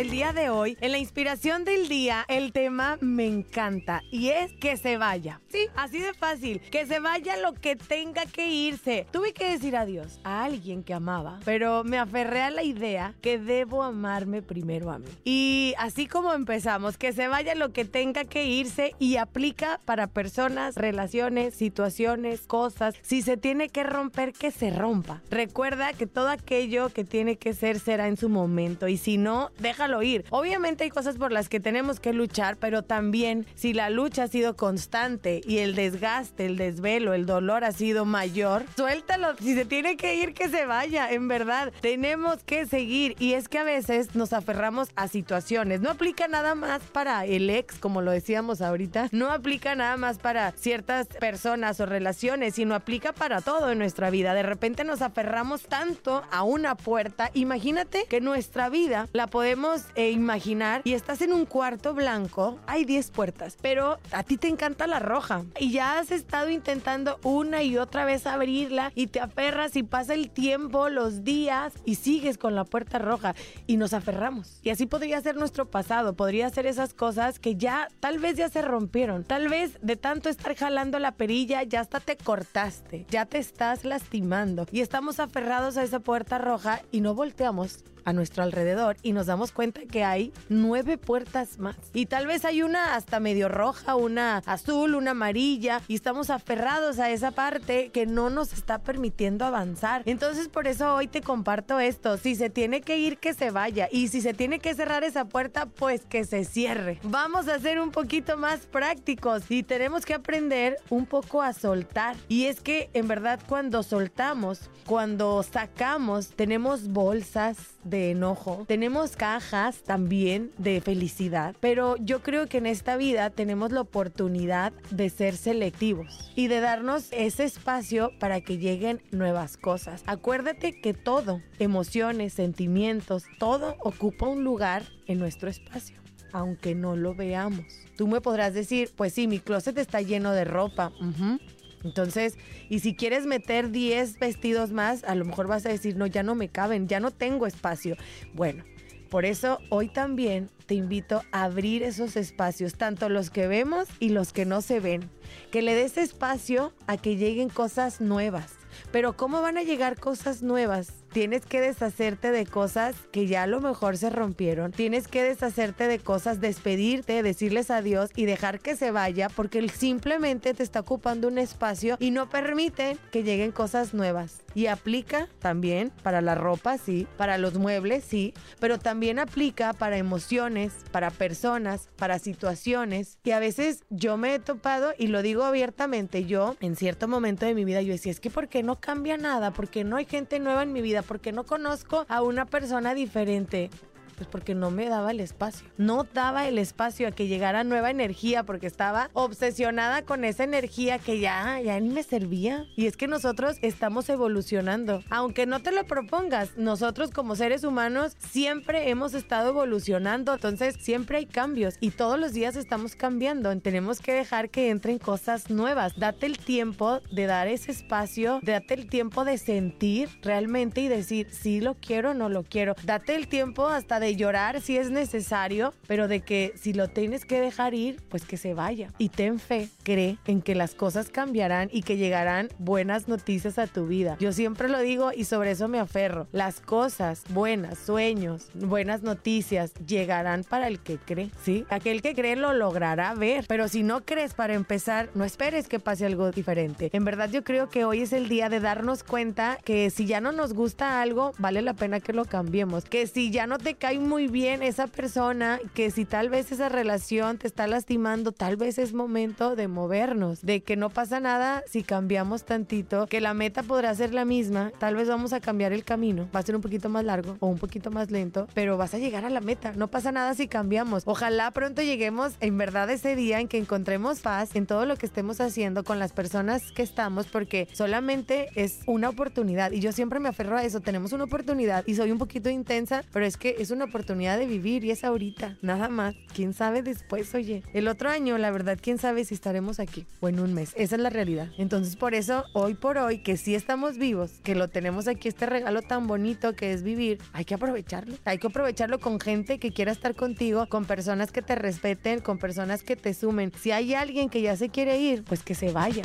El día de hoy, en la inspiración del día, el tema me encanta y es que se vaya. Sí, así de fácil, que se vaya lo que tenga que irse. Tuve que decir adiós a alguien que amaba, pero me aferré a la idea que debo amarme primero a mí. Y así como empezamos, que se vaya lo que tenga que irse y aplica para personas, relaciones, situaciones, cosas. Si se tiene que romper, que se rompa. Recuerda que todo aquello que tiene que ser será en su momento y si no, déjalo ir. Obviamente hay cosas por las que tenemos que luchar, pero también si la lucha ha sido constante y el desgaste, el desvelo, el dolor ha sido mayor, suéltalo. Si se tiene que ir, que se vaya. En verdad, tenemos que seguir. Y es que a veces nos aferramos a situaciones. No aplica nada más para el ex, como lo decíamos ahorita. No aplica nada más para ciertas personas o relaciones, sino aplica para todo en nuestra vida. De repente nos aferramos tanto a una puerta. Imagínate que nuestra vida la podemos e imaginar y estás en un cuarto blanco, hay 10 puertas, pero a ti te encanta la roja y ya has estado intentando una y otra vez abrirla y te aferras y pasa el tiempo, los días y sigues con la puerta roja y nos aferramos. Y así podría ser nuestro pasado, podría ser esas cosas que ya tal vez ya se rompieron, tal vez de tanto estar jalando la perilla ya hasta te cortaste, ya te estás lastimando y estamos aferrados a esa puerta roja y no volteamos a nuestro alrededor y nos damos cuenta que hay nueve puertas más. Y tal vez hay una hasta medio roja, una azul, una amarilla y estamos aferrados a esa parte que no nos está permitiendo avanzar. Entonces por eso hoy te comparto esto. Si se tiene que ir, que se vaya. Y si se tiene que cerrar esa puerta, pues que se cierre. Vamos a ser un poquito más prácticos y tenemos que aprender un poco a soltar. Y es que en verdad cuando soltamos, cuando sacamos, tenemos bolsas de enojo, tenemos cajas también de felicidad, pero yo creo que en esta vida tenemos la oportunidad de ser selectivos y de darnos ese espacio para que lleguen nuevas cosas. Acuérdate que todo, emociones, sentimientos, todo ocupa un lugar en nuestro espacio aunque no lo veamos. Tú me podrás decir, pues sí, mi closet está lleno de ropa. Entonces, y si quieres meter 10 vestidos más, a lo mejor vas a decir, no, ya no me caben, ya no tengo espacio. Bueno, por eso hoy también te invito a abrir esos espacios, tanto los que vemos y los que no se ven. Que le des espacio a que lleguen cosas nuevas. Pero ¿cómo van a llegar cosas nuevas tienes que deshacerte de cosas que ya a lo mejor se rompieron. Tienes que deshacerte de cosas, despedirte, decirles adiós y dejar que se vaya porque simplemente te está ocupando un espacio y no permite que lleguen cosas nuevas. Y aplica también para la ropa, sí, para los muebles, sí, pero también aplica para emociones, para personas, para situaciones. Y a veces yo me he topado, y lo digo abiertamente, yo en cierto momento de mi vida, yo decía, es que ¿por qué no cambia nada? porque no hay gente nueva en mi vida? Porque no conozco a una persona diferente. Pues porque no me daba el espacio. No daba el espacio a que llegara nueva energía porque estaba obsesionada con esa energía que ya, ya ni me servía. Y es que nosotros estamos evolucionando. Aunque no te lo propongas, nosotros como seres humanos siempre hemos estado evolucionando. Entonces siempre hay cambios y todos los días estamos cambiando. Tenemos que dejar que entren cosas nuevas. Date el tiempo de dar ese espacio, date el tiempo de sentir realmente y decir si lo quiero o no lo quiero. Date el tiempo hasta de llorar si es necesario, pero de que si lo tienes que dejar ir, pues que se vaya. Y ten fe, cree en que las cosas cambiarán y que llegarán buenas noticias a tu vida. Yo siempre lo digo y sobre eso me aferro. Las cosas buenas, sueños, buenas noticias llegarán para el que cree, ¿sí? Aquel que cree lo logrará ver, pero si no crees para empezar, no esperes que pase algo diferente. En verdad yo creo que hoy es el día de darnos cuenta que si ya no nos gusta algo, vale la pena que lo cambiemos. Que si ya no te cae muy bien esa persona que si tal vez esa relación te está lastimando, tal vez es momento de movernos, de que no pasa nada si cambiamos tantito, que la meta podrá ser la misma, tal vez vamos a cambiar el camino, va a ser un poquito más largo o un poquito más lento, pero vas a llegar a la meta, no pasa nada si cambiamos. Ojalá pronto lleguemos en verdad ese día en que encontremos paz en todo lo que estemos haciendo con las personas que estamos, porque solamente es una oportunidad. Y yo siempre me aferro a eso, tenemos una oportunidad y soy un poquito intensa, pero es que es una oportunidad de vivir y es ahorita, nada más. ¿Quién sabe después, oye? El otro año, la verdad, quién sabe si estaremos aquí o en un mes. Esa es la realidad. Entonces, por eso, hoy por hoy, que sí estamos vivos, que lo tenemos aquí, este regalo tan bonito que es vivir, hay que aprovecharlo. Hay que aprovecharlo con gente que quiera estar contigo, con personas que te respeten, con personas que te sumen. Si hay alguien que ya se quiere ir, pues que se vaya.